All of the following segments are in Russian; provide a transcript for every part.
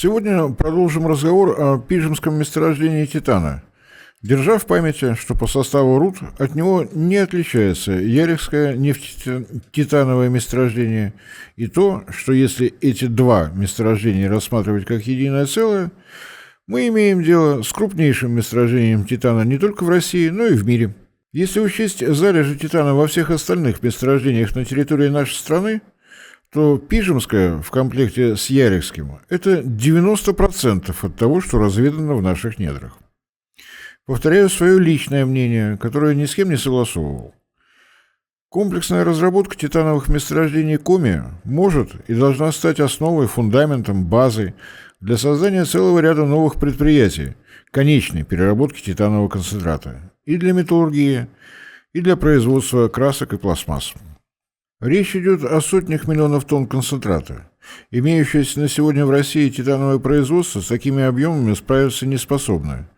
Сегодня продолжим разговор о пижемском месторождении титана, держа в памяти, что по составу руд от него не отличается Ярихское нефтетитановое месторождение и то, что если эти два месторождения рассматривать как единое целое, мы имеем дело с крупнейшим месторождением титана не только в России, но и в мире. Если учесть залежи титана во всех остальных месторождениях на территории нашей страны, то Пижемское в комплекте с Ярихским – это 90% от того, что разведано в наших недрах. Повторяю свое личное мнение, которое ни с кем не согласовывал. Комплексная разработка титановых месторождений Коми может и должна стать основой, фундаментом, базой для создания целого ряда новых предприятий, конечной переработки титанового концентрата и для металлургии, и для производства красок и пластмасс. Речь идет о сотнях миллионов тонн концентрата. Имеющееся на сегодня в России титановое производство с такими объемами справиться не способно.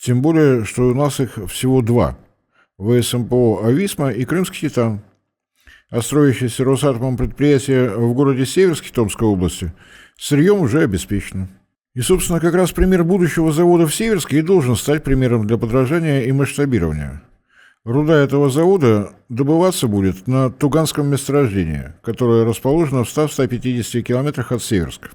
Тем более, что у нас их всего два – ВСМПО «Ависма» и «Крымский титан». А строящееся Росатомом предприятие в городе Северске Томской области сырьем уже обеспечено. И, собственно, как раз пример будущего завода в Северске и должен стать примером для подражания и масштабирования – Руда этого завода добываться будет на Туганском месторождении, которое расположено в 100-150 километрах от Северска.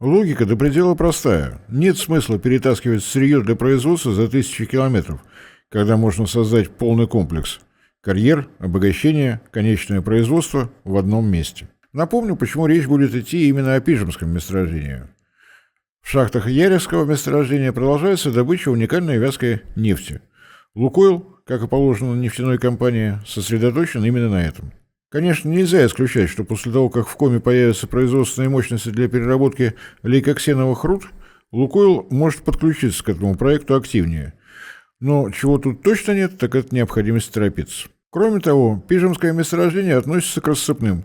Логика до предела простая. Нет смысла перетаскивать сырье для производства за тысячи километров, когда можно создать полный комплекс. Карьер, обогащение, конечное производство в одном месте. Напомню, почему речь будет идти именно о Пижемском месторождении. В шахтах Яревского месторождения продолжается добыча уникальной вязкой нефти. Лукойл как и положено нефтяной компании, сосредоточен именно на этом. Конечно, нельзя исключать, что после того, как в Коме появятся производственные мощности для переработки лейкоксеновых руд, Лукойл может подключиться к этому проекту активнее. Но чего тут точно нет, так это необходимость торопиться. Кроме того, Пижемское месторождение относится к рассыпным,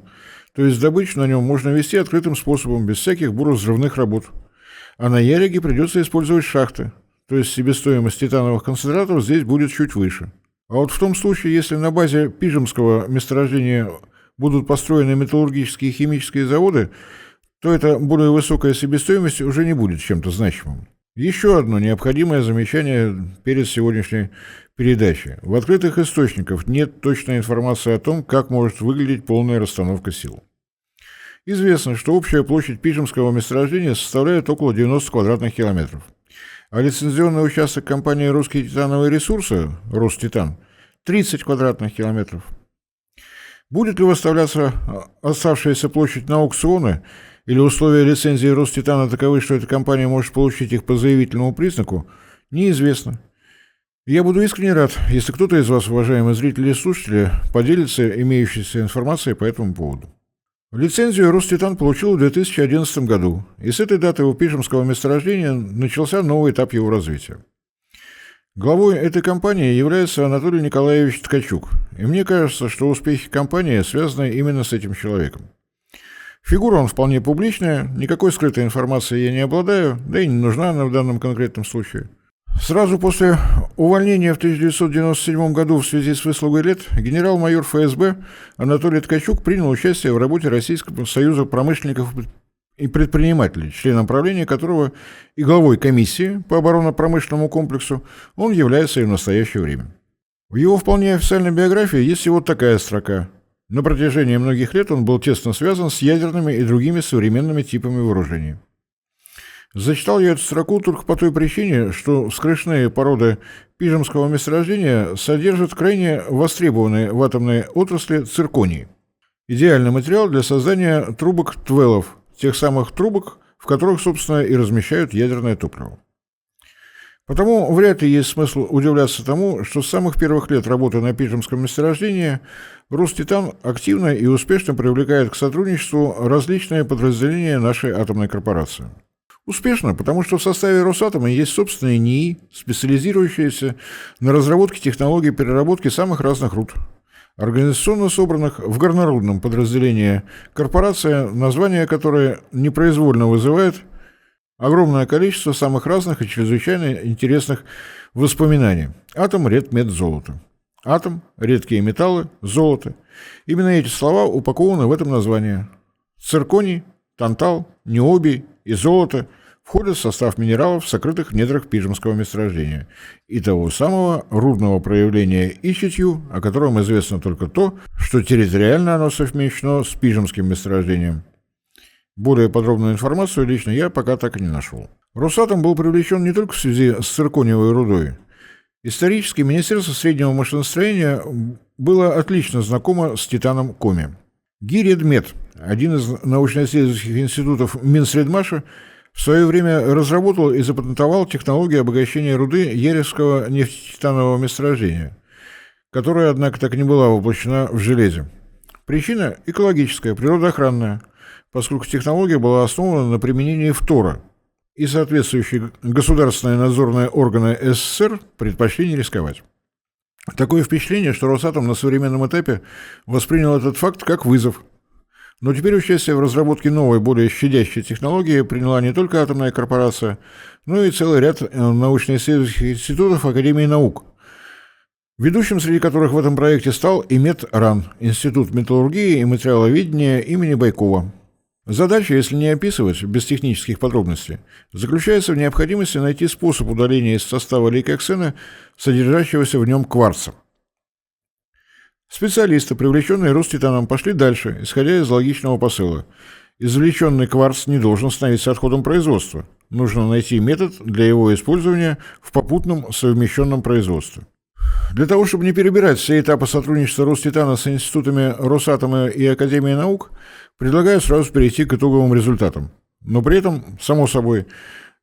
то есть добычу на нем можно вести открытым способом, без всяких буровзрывных работ. А на Яриге придется использовать шахты, то есть себестоимость титановых концентратов здесь будет чуть выше. А вот в том случае, если на базе Пижемского месторождения будут построены металлургические и химические заводы, то эта более высокая себестоимость уже не будет чем-то значимым. Еще одно необходимое замечание перед сегодняшней передачей. В открытых источниках нет точной информации о том, как может выглядеть полная расстановка сил. Известно, что общая площадь Пижемского месторождения составляет около 90 квадратных километров а лицензионный участок компании «Русские титановые ресурсы» «Роститан» 30 квадратных километров. Будет ли выставляться а, оставшаяся площадь на аукционы или условия лицензии Роститана таковы, что эта компания может получить их по заявительному признаку, неизвестно. Я буду искренне рад, если кто-то из вас, уважаемые зрители и слушатели, поделится имеющейся информацией по этому поводу. Лицензию Роститан получил в 2011 году, и с этой даты у Пижемского месторождения начался новый этап его развития. Главой этой компании является Анатолий Николаевич Ткачук, и мне кажется, что успехи компании связаны именно с этим человеком. Фигура он вполне публичная, никакой скрытой информации я не обладаю, да и не нужна она в данном конкретном случае. Сразу после увольнения в 1997 году в связи с выслугой лет генерал-майор ФСБ Анатолий Ткачук принял участие в работе Российского союза промышленников и предпринимателей, членом правления которого и главой комиссии по оборонно-промышленному комплексу он является и в настоящее время. В его вполне официальной биографии есть и вот такая строка. На протяжении многих лет он был тесно связан с ядерными и другими современными типами вооружений. Зачитал я эту строку только по той причине, что вскрышные породы пижемского месторождения содержат крайне востребованные в атомной отрасли цирконий. Идеальный материал для создания трубок твелов, тех самых трубок, в которых, собственно, и размещают ядерное топливо. Потому вряд ли есть смысл удивляться тому, что с самых первых лет работы на Пижемском месторождении Роститан активно и успешно привлекает к сотрудничеству различные подразделения нашей атомной корпорации. Успешно, потому что в составе Росатома есть собственные НИИ, специализирующиеся на разработке технологий переработки самых разных руд. Организационно собранных в горнорудном подразделении корпорация, название которой непроизвольно вызывает огромное количество самых разных и чрезвычайно интересных воспоминаний. Атом, ред, мед, золото. Атом, редкие металлы, золото. Именно эти слова упакованы в этом названии. Цирконий, тантал, необий и золото входят в состав минералов, сокрытых в недрах Пижемского месторождения, и того самого рудного проявления Ичитью, о котором известно только то, что территориально оно совмещено с Пижемским месторождением. Более подробную информацию лично я пока так и не нашел. Росатом был привлечен не только в связи с циркониевой рудой. Исторически Министерство среднего машиностроения было отлично знакомо с титаном Коми. Гиредмет, один из научно-исследовательских институтов Минсредмаша, в свое время разработал и запатентовал технологию обогащения руды Еревского нефтетитанового месторождения, которая, однако, так и не была воплощена в железе. Причина экологическая, природоохранная, поскольку технология была основана на применении фтора, и соответствующие государственные надзорные органы СССР предпочли не рисковать. Такое впечатление, что Росатом на современном этапе воспринял этот факт как вызов. Но теперь участие в разработке новой, более щадящей технологии приняла не только атомная корпорация, но и целый ряд э, научно-исследовательских институтов Академии наук, ведущим среди которых в этом проекте стал и МедРАН, Институт металлургии и материаловедения имени Байкова. Задача, если не описывать без технических подробностей, заключается в необходимости найти способ удаления из состава лейкоксена, содержащегося в нем кварца. Специалисты, привлеченные Роститаном, пошли дальше, исходя из логичного посыла. Извлеченный кварц не должен становиться отходом производства. Нужно найти метод для его использования в попутном совмещенном производстве. Для того, чтобы не перебирать все этапы сотрудничества Роститана с институтами Росатома и Академии наук, Предлагаю сразу перейти к итоговым результатам. Но при этом, само собой,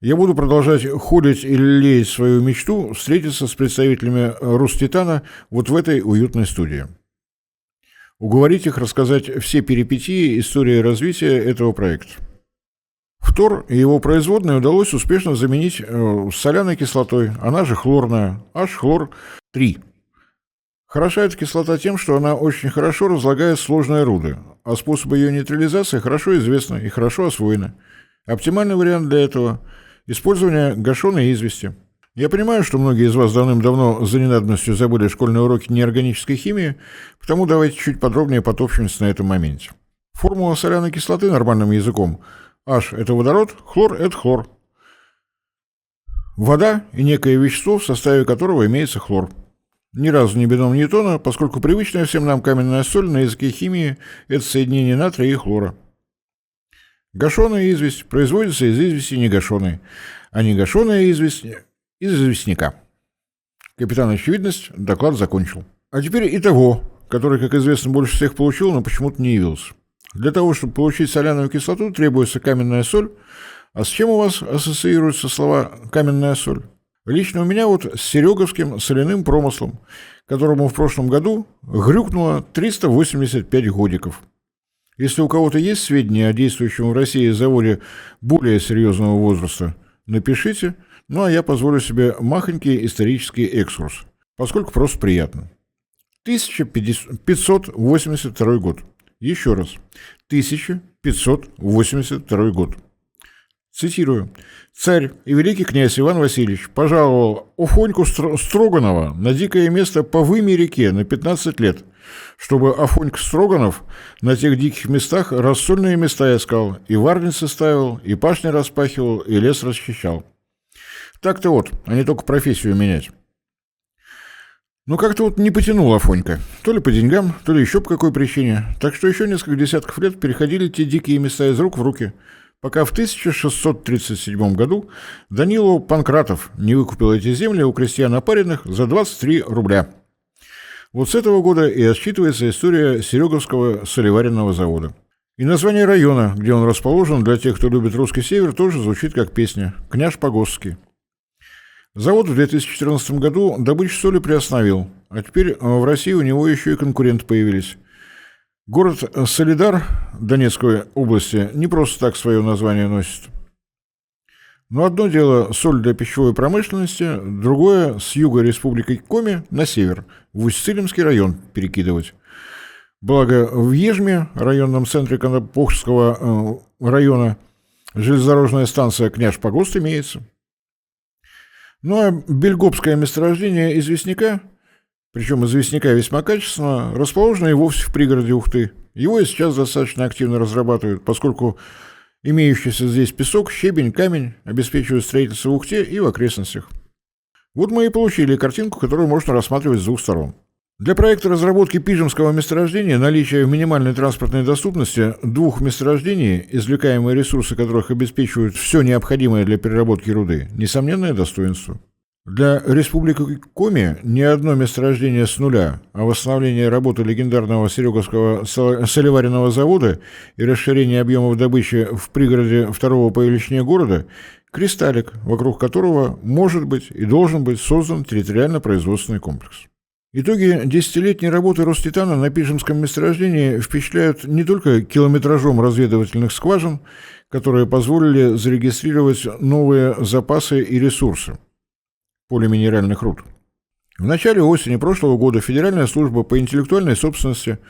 я буду продолжать ходить и лелеять свою мечту встретиться с представителями Руститана вот в этой уютной студии. Уговорить их рассказать все перипетии истории развития этого проекта. Фтор и его производные удалось успешно заменить э, соляной кислотой, она же хлорная, H-хлор-3. Хороша эта кислота тем, что она очень хорошо разлагает сложные руды, а способы ее нейтрализации хорошо известны и хорошо освоены. Оптимальный вариант для этого – использование гашеной извести. Я понимаю, что многие из вас давным-давно за ненадобностью забыли школьные уроки неорганической химии, потому давайте чуть подробнее потопчемся на этом моменте. Формула соляной кислоты нормальным языком – H – это водород, хлор – это хлор. Вода и некое вещество, в составе которого имеется хлор – ни разу не бином Ньютона, поскольку привычная всем нам каменная соль на языке химии – это соединение натрия и хлора. Гашеная известь производится из извести негашеной, а негашеная известь – из известняка. Капитан Очевидность доклад закончил. А теперь и того, который, как известно, больше всех получил, но почему-то не явился. Для того, чтобы получить соляную кислоту, требуется каменная соль. А с чем у вас ассоциируются слова «каменная соль»? Лично у меня вот с Сереговским соляным промыслом, которому в прошлом году грюкнуло 385 годиков. Если у кого-то есть сведения о действующем в России заводе более серьезного возраста, напишите, ну а я позволю себе махонький исторический экскурс, поскольку просто приятно. 1582 год. Еще раз. 1582 год. Цитирую. «Царь и великий князь Иван Васильевич пожаловал Уфоньку Строганова на дикое место по Выме реке на 15 лет, чтобы Афоньк Строганов на тех диких местах рассольные места искал, и варницы ставил, и пашни распахивал, и лес расчищал. Так-то вот, а не только профессию менять. Но как-то вот не потянул Афонька. То ли по деньгам, то ли еще по какой причине. Так что еще несколько десятков лет переходили те дикие места из рук в руки – пока в 1637 году Данило Панкратов не выкупил эти земли у крестьян опаренных за 23 рубля. Вот с этого года и отсчитывается история Сереговского солеваренного завода. И название района, где он расположен, для тех, кто любит русский север, тоже звучит как песня «Княж Погосский». Завод в 2014 году добычу соли приостановил, а теперь в России у него еще и конкуренты появились – Город Солидар Донецкой области не просто так свое название носит. Но одно дело соль для пищевой промышленности, другое с юга республики Коми на север, в Усть-Цилимский район перекидывать. Благо в Ежме, районном центре Конопохского э, района, железнодорожная станция «Княж Погост» имеется. Ну а бельгопское месторождение известняка – причем известняка весьма качественно, расположена и вовсе в пригороде Ухты. Его и сейчас достаточно активно разрабатывают, поскольку Имеющийся здесь песок, щебень, камень обеспечивают строительство в Ухте и в окрестностях. Вот мы и получили картинку, которую можно рассматривать с двух сторон. Для проекта разработки пижемского месторождения наличие в минимальной транспортной доступности двух месторождений, извлекаемые ресурсы которых обеспечивают все необходимое для переработки руды, несомненное достоинство. Для Республики Коми ни одно месторождение с нуля, а восстановление работы легендарного Сереговского солеваренного завода и расширение объемов добычи в пригороде второго по величине города – кристаллик, вокруг которого может быть и должен быть создан территориально-производственный комплекс. Итоги десятилетней работы Роститана на Пижемском месторождении впечатляют не только километражом разведывательных скважин, которые позволили зарегистрировать новые запасы и ресурсы – полиминеральных руд. В начале осени прошлого года Федеральная служба по интеллектуальной собственности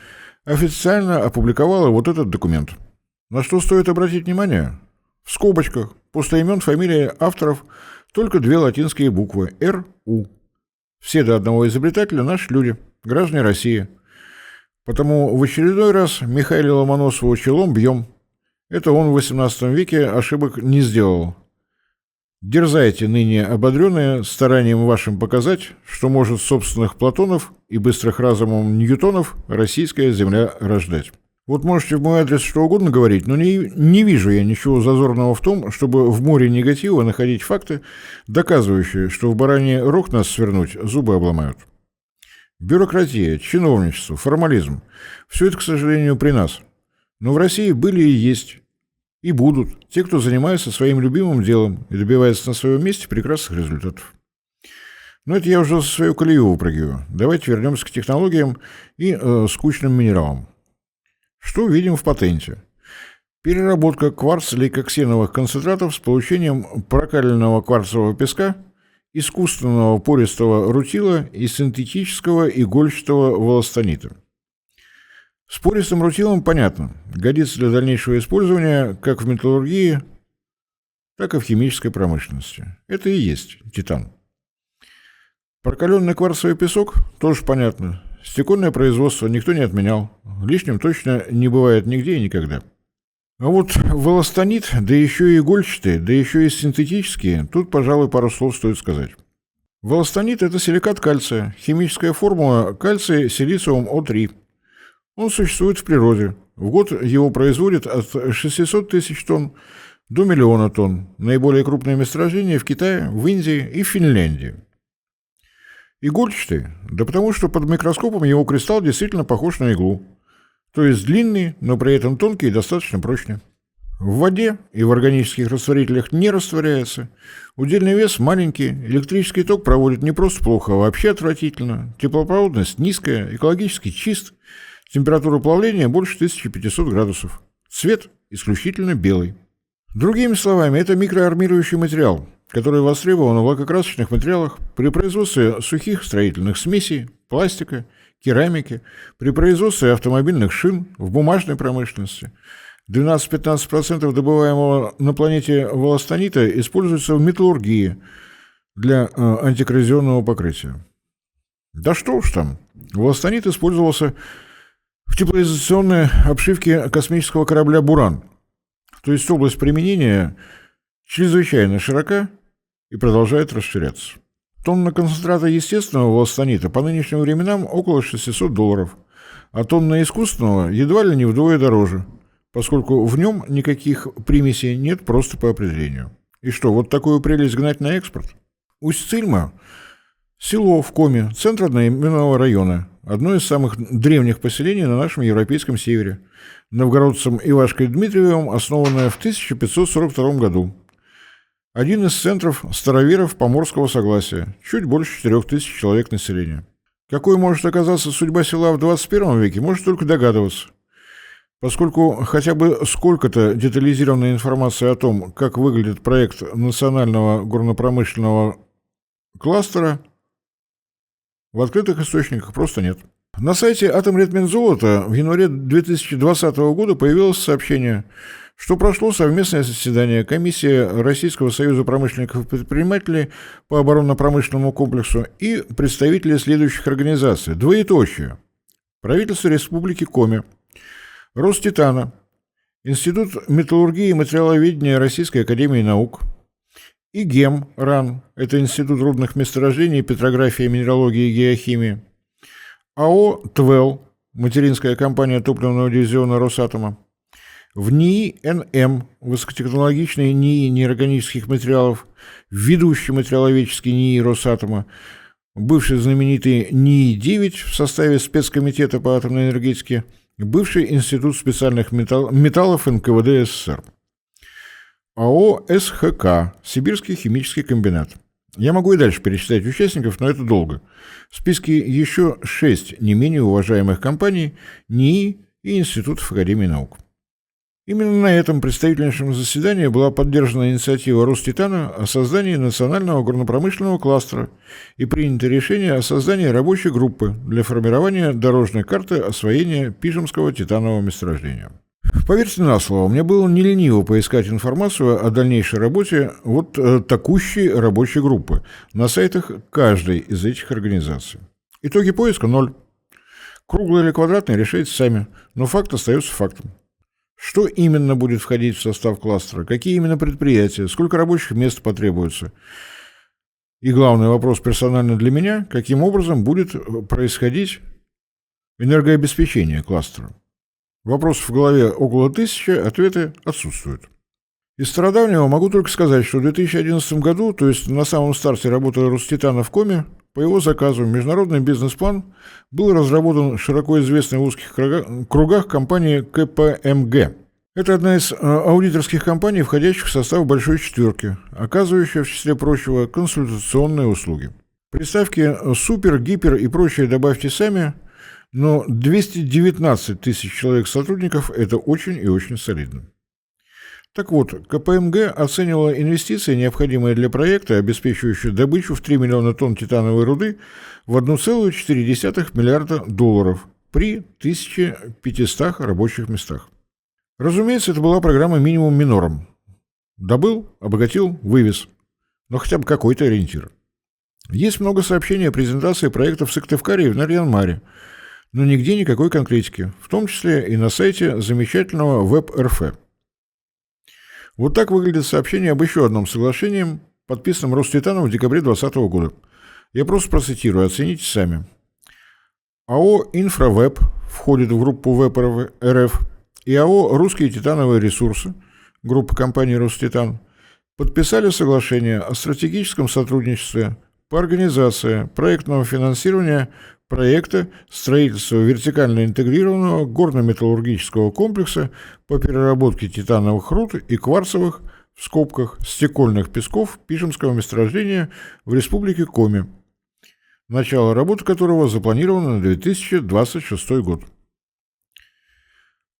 официально опубликовала вот этот документ. На что стоит обратить внимание? В скобочках, после имен, фамилии авторов, только две латинские буквы – Р, У. Все до одного изобретателя – наши люди, граждане России. Потому в очередной раз Михаила Ломоносова челом бьем. Это он в XVIII веке ошибок не сделал – Дерзайте, ныне ободренные, старанием вашим показать, что может собственных Платонов и быстрых разумом Ньютонов российская земля рождать. Вот можете в мой адрес что угодно говорить, но не, не вижу я ничего зазорного в том, чтобы в море негатива находить факты, доказывающие, что в баране рог нас свернуть зубы обломают. Бюрократия, чиновничество, формализм – все это, к сожалению, при нас. Но в России были и есть и будут те, кто занимается своим любимым делом и добивается на своем месте прекрасных результатов. Но это я уже свою колею выпрыгиваю. Давайте вернемся к технологиям и э, скучным минералам. Что видим в патенте? Переработка кварц-лейкоксеновых концентратов с получением прокаленного кварцевого песка, искусственного пористого рутила и синтетического игольчатого волостонита. С пористым рутилом понятно. Годится для дальнейшего использования как в металлургии, так и в химической промышленности. Это и есть титан. Прокаленный кварцевый песок тоже понятно. Стекольное производство никто не отменял. Лишним точно не бывает нигде и никогда. А вот волостонит, да еще и игольчатый, да еще и синтетические, тут, пожалуй, пару слов стоит сказать. Волостонит – это силикат кальция, химическая формула кальция силициум О3. Он существует в природе. В год его производят от 600 тысяч тонн до миллиона тонн. Наиболее крупные месторождения в Китае, в Индии и в Финляндии. Игольчатый? Да потому что под микроскопом его кристалл действительно похож на иглу. То есть длинный, но при этом тонкий и достаточно прочный. В воде и в органических растворителях не растворяется. Удельный вес маленький, электрический ток проводит не просто плохо, а вообще отвратительно. Теплопроводность низкая, экологически чист – Температура плавления больше 1500 градусов. Цвет исключительно белый. Другими словами, это микроармирующий материал, который востребован в лакокрасочных материалах при производстве сухих строительных смесей, пластика, керамики, при производстве автомобильных шин, в бумажной промышленности. 12-15% добываемого на планете волостонита используется в металлургии для э, антикоррозионного покрытия. Да что уж там, волостонит использовался в теплоизоляционной обшивке космического корабля «Буран». То есть область применения чрезвычайно широка и продолжает расширяться. Тонна концентрата естественного волостонита по нынешним временам около 600 долларов, а тонна искусственного едва ли не вдвое дороже, поскольку в нем никаких примесей нет просто по определению. И что, вот такую прелесть гнать на экспорт? Усть-Цильма – село в Коме, центр одноименного района, одно из самых древних поселений на нашем европейском севере, новгородцем Ивашкой Дмитриевым, основанное в 1542 году. Один из центров староверов Поморского согласия, чуть больше 4000 человек населения. Какой может оказаться судьба села в 21 веке, может только догадываться. Поскольку хотя бы сколько-то детализированной информации о том, как выглядит проект национального горнопромышленного кластера, в открытых источниках просто нет. На сайте Атомретминзолота в январе 2020 года появилось сообщение, что прошло совместное заседание комиссии Российского союза промышленников и предпринимателей по оборонно-промышленному комплексу и представители следующих организаций. Двоеточие. Правительство Республики Коми, Роститана, Институт металлургии и материаловедения Российской Академии Наук, ИГЕМ РАН, это Институт рудных месторождений, петрографии, минералогии и геохимии, АО «ТВЭЛ», материнская компания топливного дивизиона Росатома, в НИИ НМ, высокотехнологичный НИИ неорганических материалов, ведущий материаловедческий НИИ Росатома, бывший знаменитый НИИ-9 в составе спецкомитета по атомной энергетике, бывший Институт специальных металлов НКВД СССР. АО СХК, Сибирский химический комбинат. Я могу и дальше перечислять участников, но это долго. В списке еще шесть не менее уважаемых компаний, НИИ и институтов Академии наук. Именно на этом представительном заседании была поддержана инициатива Роститана о создании национального горнопромышленного кластера и принято решение о создании рабочей группы для формирования дорожной карты освоения Пижемского титанового месторождения. Поверьте на слово, мне было не лениво поискать информацию о дальнейшей работе вот э, такущей рабочей группы на сайтах каждой из этих организаций. Итоги поиска – ноль. Круглый или квадратный решайте сами, но факт остается фактом. Что именно будет входить в состав кластера, какие именно предприятия, сколько рабочих мест потребуется. И главный вопрос персонально для меня, каким образом будет происходить энергообеспечение кластера. Вопросов в голове около тысячи, ответы отсутствуют. Из стародавнего могу только сказать, что в 2011 году, то есть на самом старте работы Роститана в Коме, по его заказу международный бизнес-план был разработан широко известной в узких кругах компанией КПМГ. Это одна из э, аудиторских компаний, входящих в состав Большой Четверки, оказывающая, в числе прочего, консультационные услуги. Приставки «Супер», «Гипер» и прочее добавьте сами – но 219 тысяч человек сотрудников – это очень и очень солидно. Так вот, КПМГ оценивала инвестиции, необходимые для проекта, обеспечивающие добычу в 3 миллиона тонн титановой руды, в 1,4 миллиарда долларов при 1500 рабочих местах. Разумеется, это была программа минимум минором. Добыл, обогатил, вывез. Но хотя бы какой-то ориентир. Есть много сообщений о презентации проектов в Сыктывкаре и в Нарьян-Маре, но нигде никакой конкретики, в том числе и на сайте замечательного веб-РФ. Вот так выглядит сообщение об еще одном соглашении, подписанном Роститаном в декабре 2020 года. Я просто процитирую, оцените сами. АО «Инфравеб» входит в группу Веб РФ и АО «Русские титановые ресурсы» группа компании «Роститан» подписали соглашение о стратегическом сотрудничестве по организации проектного финансирования проекта строительства вертикально интегрированного горно-металлургического комплекса по переработке титановых руд и кварцевых в скобках стекольных песков Пижемского месторождения в Республике Коми, начало работы которого запланировано на 2026 год.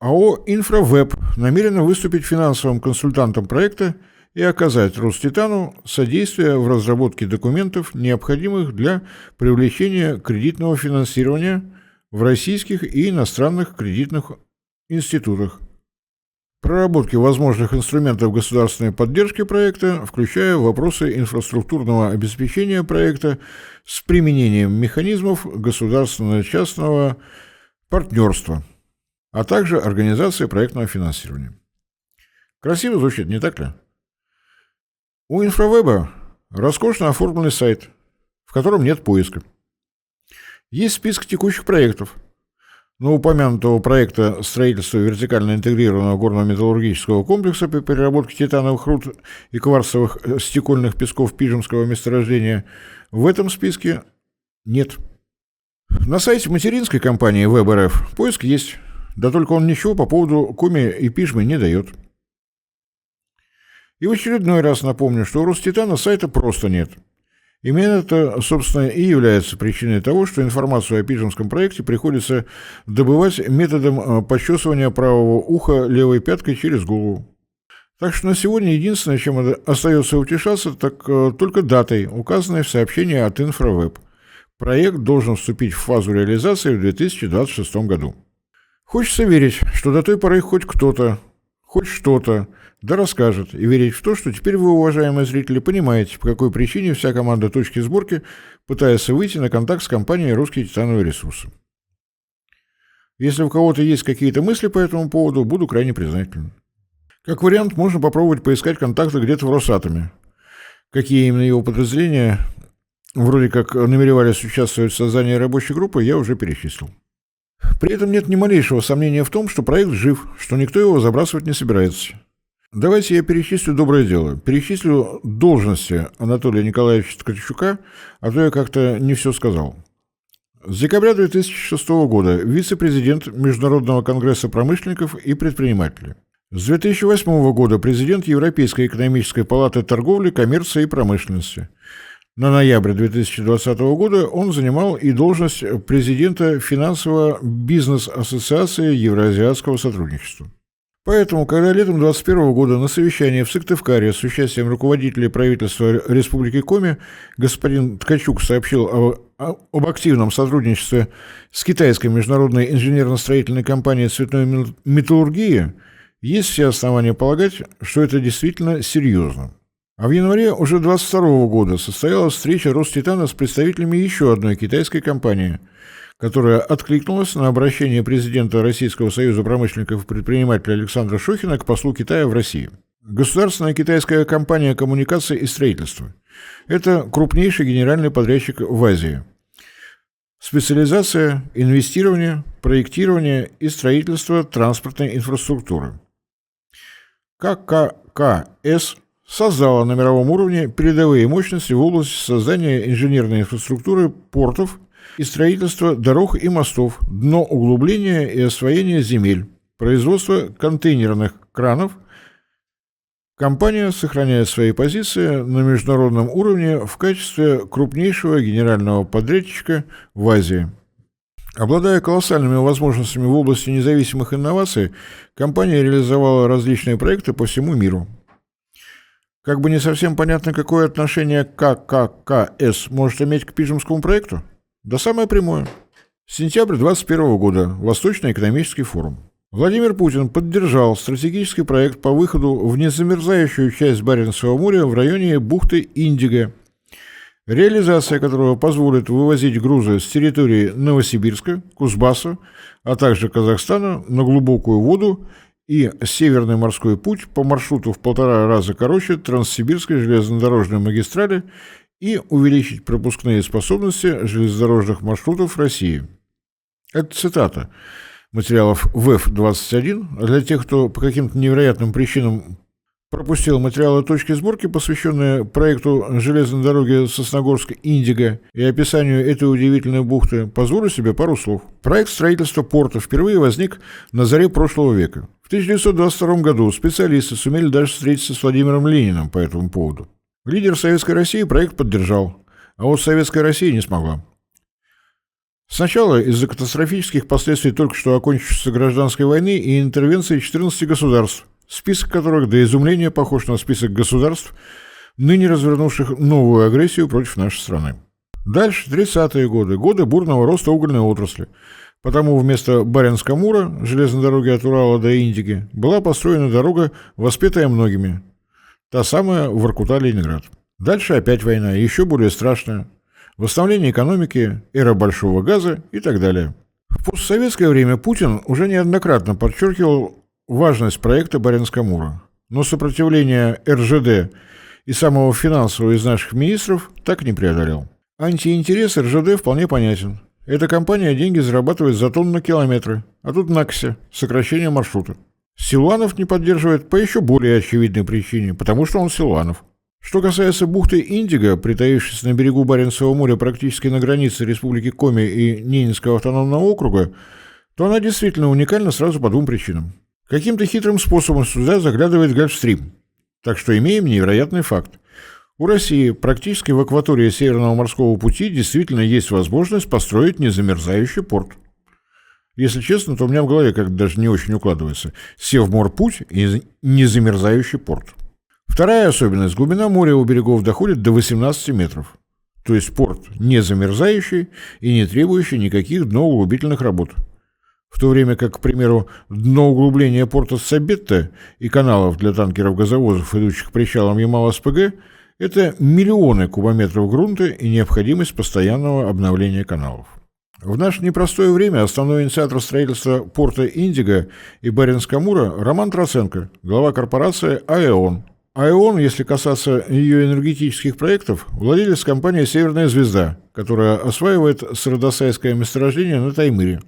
АО «Инфравеб» намерено выступить финансовым консультантом проекта и оказать Роститану содействие в разработке документов, необходимых для привлечения кредитного финансирования в российских и иностранных кредитных институтах, проработке возможных инструментов государственной поддержки проекта, включая вопросы инфраструктурного обеспечения проекта с применением механизмов государственно-частного партнерства, а также организации проектного финансирования. Красиво звучит, не так ли? У инфравеба роскошно оформленный сайт, в котором нет поиска. Есть список текущих проектов. Но упомянутого проекта строительства вертикально интегрированного горно-металлургического комплекса по переработке титановых руд и кварцевых э, стекольных песков Пижемского месторождения в этом списке нет. На сайте материнской компании WebRF поиск есть, да только он ничего по поводу Коми и Пижмы не дает. И в очередной раз напомню, что у Роститана сайта просто нет. Именно это, собственно, и является причиной того, что информацию о пижемском проекте приходится добывать методом э, почесывания правого уха левой пяткой через голову. Так что на сегодня единственное, чем остается утешаться, так э, только датой, указанной в сообщении от Инфравеб. Проект должен вступить в фазу реализации в 2026 году. Хочется верить, что до той поры хоть кто-то, хоть что-то да расскажет и верить в то, что теперь вы, уважаемые зрители, понимаете, по какой причине вся команда «Точки сборки» пытается выйти на контакт с компанией «Русские титановые ресурсы». Если у кого-то есть какие-то мысли по этому поводу, буду крайне признателен. Как вариант, можно попробовать поискать контакты где-то в Росатоме. Какие именно его подразделения вроде как намеревались участвовать в создании рабочей группы, я уже перечислил. При этом нет ни малейшего сомнения в том, что проект жив, что никто его забрасывать не собирается. Давайте я перечислю доброе дело. Перечислю должности Анатолия Николаевича Ткачука, а то я как-то не все сказал. С декабря 2006 года вице-президент Международного конгресса промышленников и предпринимателей. С 2008 года президент Европейской экономической палаты торговли, коммерции и промышленности. На ноябрь 2020 года он занимал и должность президента финансового бизнес-ассоциации Евроазиатского сотрудничества. Поэтому, когда летом 2021 года на совещании в Сыктывкаре с участием руководителей правительства Республики Коми господин Ткачук сообщил о, об активном сотрудничестве с китайской международной инженерно-строительной компанией цветной металлургии, есть все основания полагать, что это действительно серьезно. А в январе уже 2022 года состоялась встреча Роститана с представителями еще одной китайской компании – которая откликнулась на обращение президента Российского союза промышленников и предпринимателей Александра Шохина к послу Китая в России. Государственная китайская компания коммуникации и строительства. Это крупнейший генеральный подрядчик в Азии. Специализация, инвестирование, проектирование и строительство транспортной инфраструктуры. КККС создала на мировом уровне передовые мощности в области создания инженерной инфраструктуры портов и строительство дорог и мостов, дно углубления и освоение земель, производство контейнерных кранов. Компания сохраняет свои позиции на международном уровне в качестве крупнейшего генерального подрядчика в Азии. Обладая колоссальными возможностями в области независимых инноваций, компания реализовала различные проекты по всему миру. Как бы не совсем понятно, какое отношение КККС может иметь к пижемскому проекту? Да самое прямое. Сентябрь 2021 года. Восточный экономический форум. Владимир Путин поддержал стратегический проект по выходу в незамерзающую часть Баренцева моря в районе бухты Индиго, реализация которого позволит вывозить грузы с территории Новосибирска, Кузбасса, а также Казахстана на глубокую воду и Северный морской путь по маршруту в полтора раза короче Транссибирской железнодорожной магистрали и увеличить пропускные способности железнодорожных маршрутов России. Это цитата материалов ВЭФ-21. Для тех, кто по каким-то невероятным причинам пропустил материалы точки сборки, посвященные проекту железной дороги Сосногорск-Индиго и описанию этой удивительной бухты, позволю себе пару слов. Проект строительства порта впервые возник на заре прошлого века. В 1922 году специалисты сумели даже встретиться с Владимиром Лениным по этому поводу. Лидер Советской России проект поддержал, а вот Советская Россия не смогла. Сначала из-за катастрофических последствий только что окончившейся гражданской войны и интервенции 14 государств, список которых до изумления похож на список государств, ныне развернувших новую агрессию против нашей страны. Дальше 30-е годы, годы бурного роста угольной отрасли. Потому вместо Баренска-Мура, железной дороги от Урала до Индики, была построена дорога, воспетая многими, Та самая Воркута-Ленинград. Дальше опять война, еще более страшная. Восстановление экономики, эра большого газа и так далее. В постсоветское время Путин уже неоднократно подчеркивал важность проекта Баренска-Мура. Но сопротивление РЖД и самого финансового из наших министров так не преодолел. Антиинтерес РЖД вполне понятен. Эта компания деньги зарабатывает за тонну километры, а тут накси, сокращение маршрута. Силуанов не поддерживает по еще более очевидной причине, потому что он Силуанов. Что касается бухты Индиго, притаившейся на берегу Баренцева моря практически на границе Республики Коми и Ненецкого автономного округа, то она действительно уникальна сразу по двум причинам. Каким-то хитрым способом сюда заглядывает Гольфстрим. Так что имеем невероятный факт. У России практически в акватории Северного морского пути действительно есть возможность построить незамерзающий порт. Если честно, то у меня в голове как-то даже не очень укладывается. Севморпуть и незамерзающий порт. Вторая особенность. Глубина моря у берегов доходит до 18 метров. То есть порт не замерзающий и не требующий никаких дноуглубительных работ. В то время как, к примеру, дноуглубление порта Сабетта и каналов для танкеров-газовозов, идущих к причалам Ямал-СПГ, это миллионы кубометров грунта и необходимость постоянного обновления каналов. В наше непростое время основной инициатор строительства порта Индиго и Баренц-Камура Роман Троценко, глава корпорации АЭОН. АЭОН, если касаться ее энергетических проектов, владелец компании «Северная звезда», которая осваивает сыродосайское месторождение на Таймыре.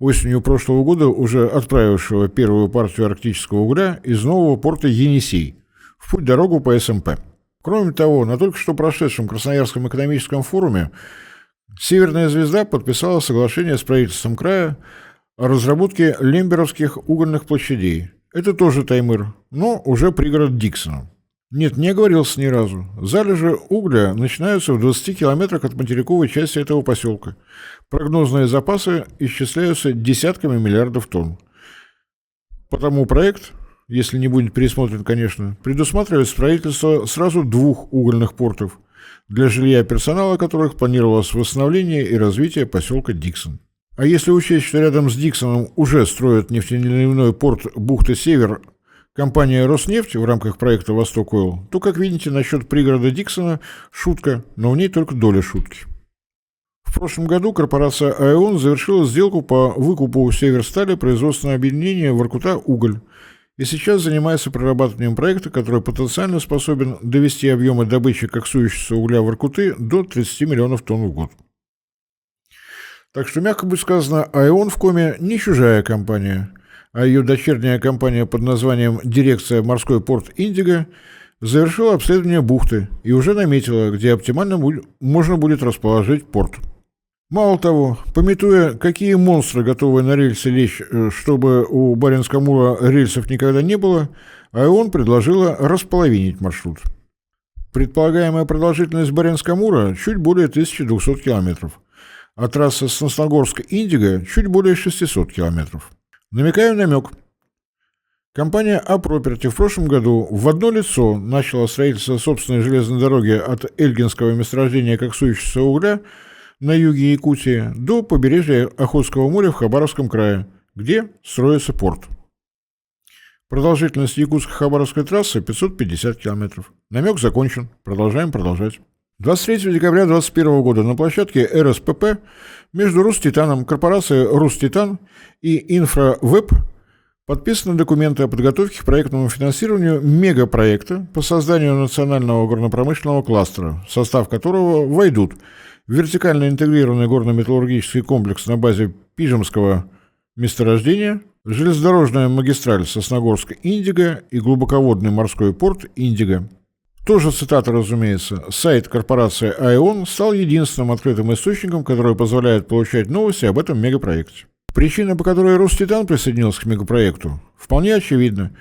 Осенью прошлого года уже отправившего первую партию арктического угля из нового порта Енисей в путь-дорогу по СМП. Кроме того, на только что прошедшем Красноярском экономическом форуме Северная звезда подписала соглашение с правительством края о разработке лемберовских угольных площадей. Это тоже Таймыр, но уже пригород Диксона. Нет, не оговорился ни разу. Залежи угля начинаются в 20 километрах от материковой части этого поселка. Прогнозные запасы исчисляются десятками миллиардов тонн. Потому проект, если не будет пересмотрен, конечно, предусматривает строительство сразу двух угольных портов – для жилья персонала которых планировалось восстановление и развитие поселка Диксон. А если учесть, что рядом с Диксоном уже строят нефтенефтяной порт бухты Север компания «Роснефть» в рамках проекта «Восток Ойл», то, как видите, насчет пригорода Диксона шутка, но в ней только доля шутки. В прошлом году корпорация «АЭОН» завершила сделку по выкупу «Северстали» производственного объединения «Воркута Уголь» и сейчас занимается прорабатыванием проекта, который потенциально способен довести объемы добычи коксующегося угля в Иркуты до 30 миллионов тонн в год. Так что, мягко будет сказано, АЭОН в Коме не чужая компания, а ее дочерняя компания под названием «Дирекция морской порт Индиго» завершила обследование бухты и уже наметила, где оптимально можно будет расположить порт. Мало того, пометуя, какие монстры готовы на рельсы лечь, э, чтобы у Баренского рельсов никогда не было, АЭОН предложила располовинить маршрут. Предполагаемая продолжительность Баренского чуть более 1200 километров, а трасса Сосногорск-Индиго чуть более 600 километров. Намекаю намек. Компания «Апроперти» в прошлом году в одно лицо начала строительство собственной железной дороги от Эльгинского месторождения коксующегося угля – на юге Якутии до побережья Охотского моря в Хабаровском крае, где строится порт. Продолжительность Якутско-Хабаровской трассы 550 километров. Намек закончен. Продолжаем продолжать. 23 декабря 2021 года на площадке РСПП между Руститаном, корпорацией Руститан и Инфравеб подписаны документы о подготовке к проектному финансированию мегапроекта по созданию национального горнопромышленного кластера, в состав которого войдут вертикально интегрированный горно-металлургический комплекс на базе Пижемского месторождения, железнодорожная магистраль Сосногорск-Индиго и глубоководный морской порт Индиго. Тоже цитата, разумеется. Сайт корпорации АЭОН стал единственным открытым источником, который позволяет получать новости об этом мегапроекте. Причина, по которой Роститан присоединился к мегапроекту, вполне очевидна.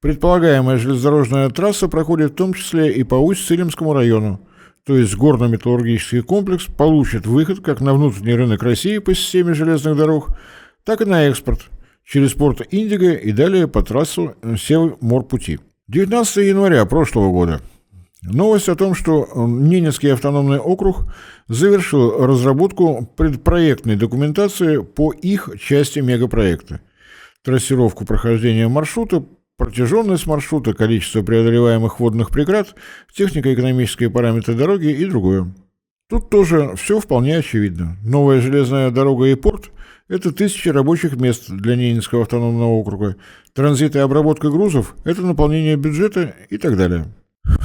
Предполагаемая железнодорожная трасса проходит в том числе и по Усть-Цилимскому району, то есть горно-металлургический комплекс, получит выход как на внутренний рынок России по системе железных дорог, так и на экспорт через порт Индиго и далее по трассу Севморпути. 19 января прошлого года. Новость о том, что Ненецкий автономный округ завершил разработку предпроектной документации по их части мегапроекта. Трассировку прохождения маршрута протяженность маршрута, количество преодолеваемых водных преград, технико-экономические параметры дороги и другое. Тут тоже все вполне очевидно. Новая железная дорога и порт – это тысячи рабочих мест для Ненецкого автономного округа. Транзит и обработка грузов – это наполнение бюджета и так далее.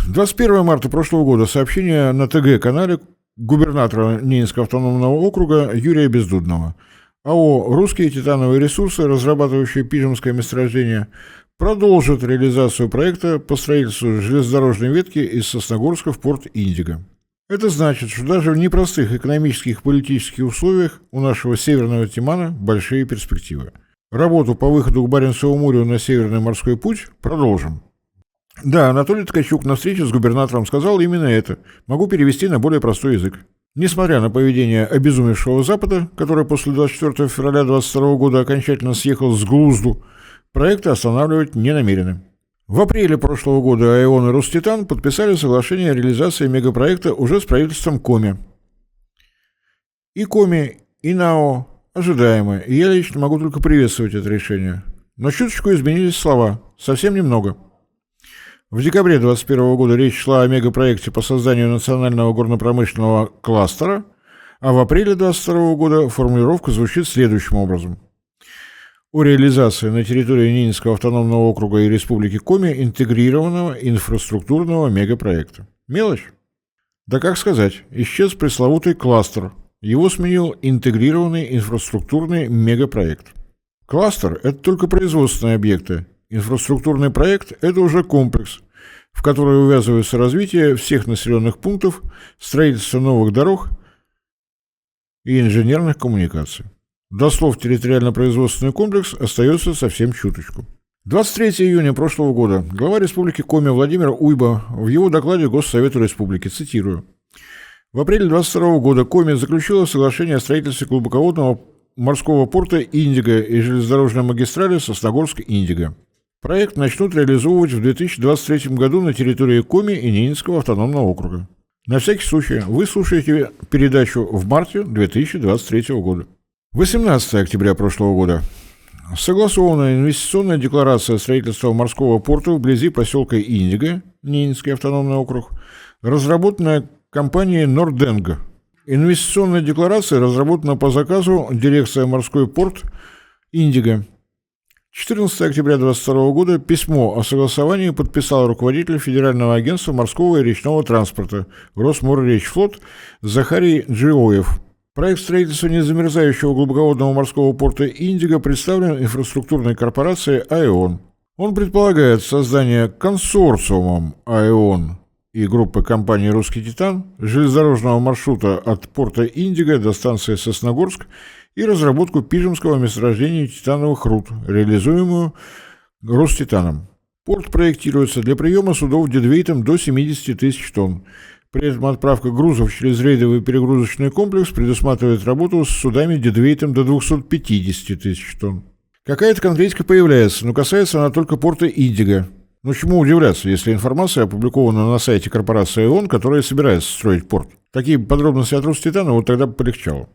21 марта прошлого года сообщение на ТГ-канале губернатора Ненецкого автономного округа Юрия Бездудного. АО «Русские титановые ресурсы», разрабатывающие Пижемское месторождение, продолжит реализацию проекта по строительству железнодорожной ветки из Сосногорска в порт Индиго. Это значит, что даже в непростых экономических и политических условиях у нашего Северного Тимана большие перспективы. Работу по выходу к Баренцеву морю на Северный морской путь продолжим. Да, Анатолий Ткачук на встрече с губернатором сказал именно это. Могу перевести на более простой язык. Несмотря на поведение обезумевшего Запада, который после 24 февраля 22 года окончательно съехал с глузду, проекты останавливать не намерены. В апреле прошлого года АЭОН и Роститан подписали соглашение о реализации мегапроекта уже с правительством Коми. И Коми, и НАО ожидаемо, и я лично могу только приветствовать это решение. Но чуточку изменились слова, совсем немного. В декабре 2021 года речь шла о мегапроекте по созданию национального горно-промышленного кластера, А в апреле 2022 года формулировка звучит следующим образом. О реализации на территории Ненецкого автономного округа и Республики Коми интегрированного инфраструктурного мегапроекта. Мелочь? Да как сказать, исчез пресловутый кластер. Его сменил интегрированный инфраструктурный мегапроект. Кластер – это только производственные объекты. Инфраструктурный проект – это уже комплекс, в который увязывается развитие всех населенных пунктов, строительство новых дорог и инженерных коммуникаций. До слов территориально-производственный комплекс остается совсем чуточку. 23 июня прошлого года глава Республики Коми Владимир Уйба в его докладе Госсовету Республики, цитирую, в апреле 22 года Коми заключила соглашение о строительстве глубоководного морского порта Индиго и железнодорожной магистрали Сосногорск-Индиго. Проект начнут реализовывать в 2023 году на территории Коми и Ненецкого автономного округа. На всякий случай, вы слушаете передачу в марте 2023 года. 18 октября прошлого года. Согласована инвестиционная декларация строительства морского порта вблизи поселка Индиго, Ненецкий автономный округ, разработанная компанией Норденго. Инвестиционная декларация разработана по заказу дирекция морской порт Индиго. 14 октября 2022 года письмо о согласовании подписал руководитель Федерального агентства морского и речного транспорта Росморречфлот Захарий Джиоев. Проект строительства незамерзающего глубоководного морского порта Индиго представлен инфраструктурной корпорацией «АЭОН». Он предполагает создание консорциумом «АЭОН» и группы компании «Русский Титан» железнодорожного маршрута от порта Индиго до станции Сосногорск и разработку пижемского месторождения титановых руд, реализуемую Роститаном. Порт проектируется для приема судов дедвейтом до 70 тысяч тонн, при этом отправка грузов через рейдовый перегрузочный комплекс предусматривает работу с судами дедвейтом до 250 тысяч тонн. Какая-то конкретика появляется, но касается она только порта Индиго. Но чему удивляться, если информация опубликована на сайте корпорации ООН, которая собирается строить порт? Такие подробности от Роститана вот тогда полегчало.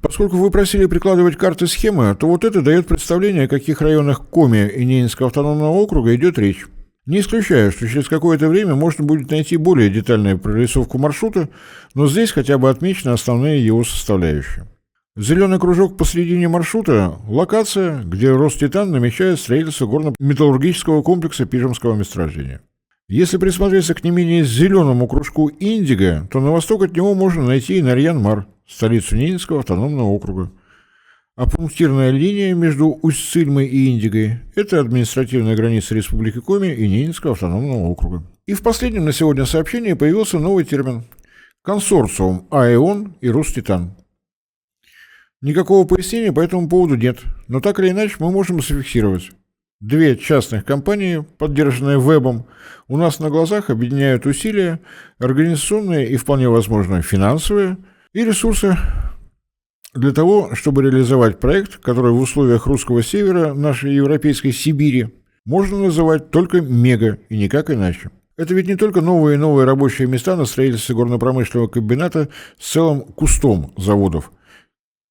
Поскольку вы просили прикладывать карты схемы, то вот это дает представление, о каких районах Коми и Ненецкого автономного округа идет речь. Не исключаю, что через какое-то время можно будет найти более детальную прорисовку маршрута, но здесь хотя бы отмечены основные его составляющие. Зеленый кружок посредине маршрута – локация, где Роститан намечает строительство горно-металлургического комплекса Пижемского месторождения. Если присмотреться к не менее зеленому кружку Индиго, то на восток от него можно найти и Нарьян-Мар, столицу Ненецкого автономного округа. А пунктирная линия между Усть-Цильмой и Индигой – это административная граница Республики Коми и Ненецкого автономного округа. И в последнем на сегодня сообщении появился новый термин – консорциум АЭОН и Роститан. Никакого пояснения по этому поводу нет, но так или иначе мы можем зафиксировать. Две частных компании, поддержанные вебом, у нас на глазах объединяют усилия, организационные и вполне возможно финансовые, и ресурсы для того, чтобы реализовать проект, который в условиях русского севера, нашей европейской Сибири, можно называть только мега и никак иначе. Это ведь не только новые и новые рабочие места на строительстве горно-промышленного комбината с целым кустом заводов,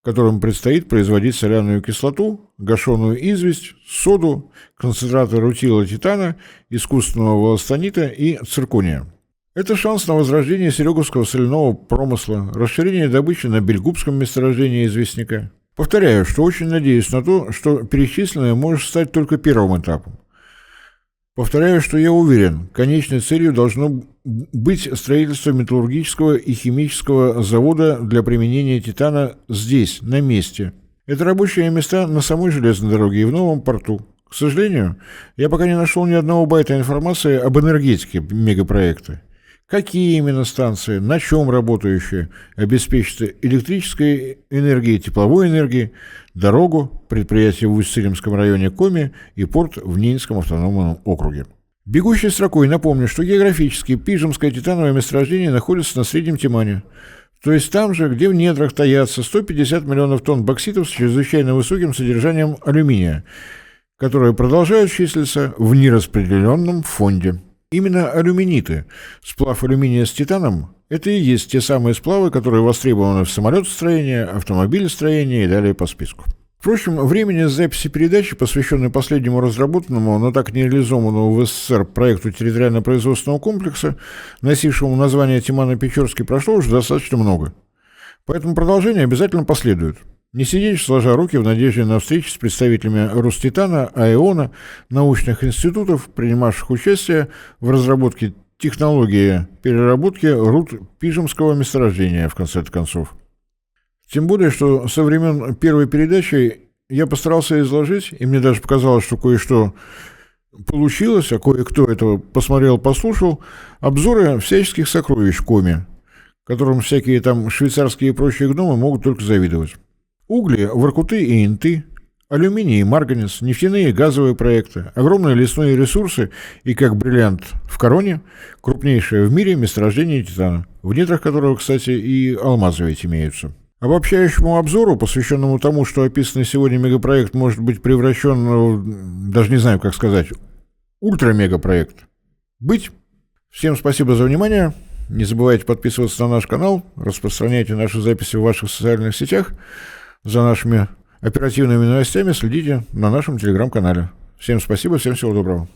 которым предстоит производить соляную кислоту, гашеную известь, соду, концентраты рутила титана, искусственного волостонита и циркония. Это шанс на возрождение Сереговского соляного промысла, расширение добычи на Бельгубском месторождении известняка. Повторяю, что очень надеюсь на то, что перечисленное может стать только первым этапом. Повторяю, что я уверен, конечной целью должно быть строительство металлургического и химического завода для применения титана здесь, на месте. Это рабочие места на самой железной дороге и в новом порту. К сожалению, я пока не нашел ни одного байта информации об энергетике мегапроекта. Какие именно станции, на чем работающие, обеспечат электрической энергией, тепловой энергией, дорогу, предприятие в Усть-Силимском районе Коми и порт в Ненецком автономном округе. Бегущей строкой напомню, что географически Пижемское титановое месторождение находится на Среднем Тимане, то есть там же, где в недрах таятся 150 миллионов тонн бокситов с чрезвычайно высоким содержанием алюминия, которые продолжают числиться в нераспределенном фонде. Именно алюминиты, сплав алюминия с титаном, это и есть те самые сплавы, которые востребованы в самолетостроении, автомобилестроении и далее по списку. Впрочем, времени записи передачи, посвященной последнему разработанному, но так не реализованному в СССР проекту территориально-производственного комплекса, носившему название Тимано-Печорский, прошло уже достаточно много. Поэтому продолжение обязательно последует. Не сидеть, сложа руки в надежде на встречи с представителями Роститана, АЭОНа, научных институтов, принимавших участие в разработке технологии переработки руд пижемского месторождения, в конце концов. Тем более, что со времен первой передачи я постарался изложить, и мне даже показалось, что кое-что получилось, а кое-кто это посмотрел, послушал, обзоры всяческих сокровищ в Коме, которым всякие там швейцарские и прочие гномы могут только завидовать. Угли, воркуты и инты, алюминий марганец, нефтяные и газовые проекты, огромные лесные ресурсы и, как бриллиант в короне, крупнейшее в мире месторождение титана, в недрах которого, кстати, и алмазы ведь имеются. Обобщающему обзору, посвященному тому, что описанный сегодня мегапроект может быть превращен, даже не знаю, как сказать, ультра-мегапроект, быть. Всем спасибо за внимание. Не забывайте подписываться на наш канал, распространяйте наши записи в ваших социальных сетях. За нашими оперативными новостями следите на нашем телеграм-канале. Всем спасибо, всем всего доброго.